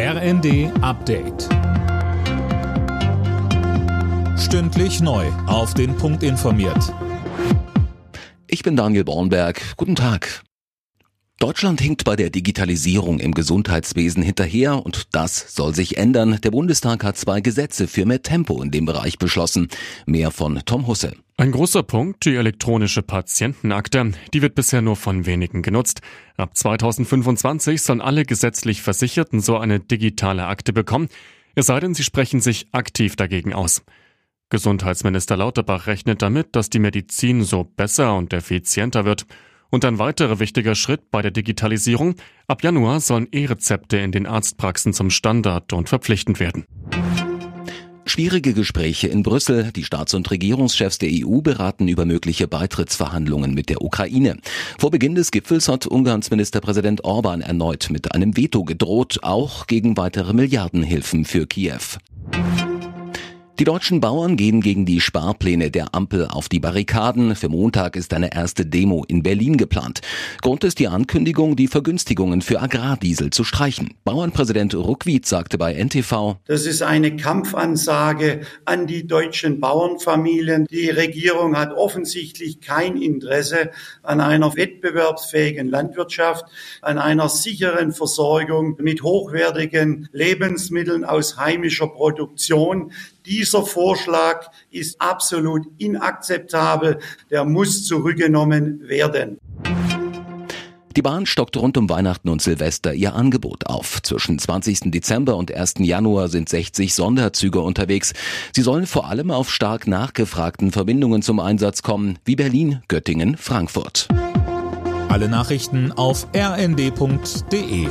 RND Update. Stündlich neu. Auf den Punkt informiert. Ich bin Daniel Bornberg. Guten Tag. Deutschland hinkt bei der Digitalisierung im Gesundheitswesen hinterher und das soll sich ändern. Der Bundestag hat zwei Gesetze für mehr Tempo in dem Bereich beschlossen. Mehr von Tom Husse. Ein großer Punkt, die elektronische Patientenakte. Die wird bisher nur von wenigen genutzt. Ab 2025 sollen alle gesetzlich Versicherten so eine digitale Akte bekommen. Es sei denn, sie sprechen sich aktiv dagegen aus. Gesundheitsminister Lauterbach rechnet damit, dass die Medizin so besser und effizienter wird. Und ein weiterer wichtiger Schritt bei der Digitalisierung. Ab Januar sollen E-Rezepte in den Arztpraxen zum Standard und verpflichtend werden. Schwierige Gespräche in Brüssel. Die Staats- und Regierungschefs der EU beraten über mögliche Beitrittsverhandlungen mit der Ukraine. Vor Beginn des Gipfels hat Ungarns Ministerpräsident Orban erneut mit einem Veto gedroht, auch gegen weitere Milliardenhilfen für Kiew. Die deutschen Bauern gehen gegen die Sparpläne der Ampel auf die Barrikaden. Für Montag ist eine erste Demo in Berlin geplant. Grund ist die Ankündigung, die Vergünstigungen für Agrardiesel zu streichen. Bauernpräsident Ruckwied sagte bei NTV, Das ist eine Kampfansage an die deutschen Bauernfamilien. Die Regierung hat offensichtlich kein Interesse an einer wettbewerbsfähigen Landwirtschaft, an einer sicheren Versorgung mit hochwertigen Lebensmitteln aus heimischer Produktion. Dieser Vorschlag ist absolut inakzeptabel. Der muss zurückgenommen werden. Die Bahn stockt rund um Weihnachten und Silvester ihr Angebot auf. Zwischen 20. Dezember und 1. Januar sind 60 Sonderzüge unterwegs. Sie sollen vor allem auf stark nachgefragten Verbindungen zum Einsatz kommen, wie Berlin, Göttingen, Frankfurt. Alle Nachrichten auf rnd.de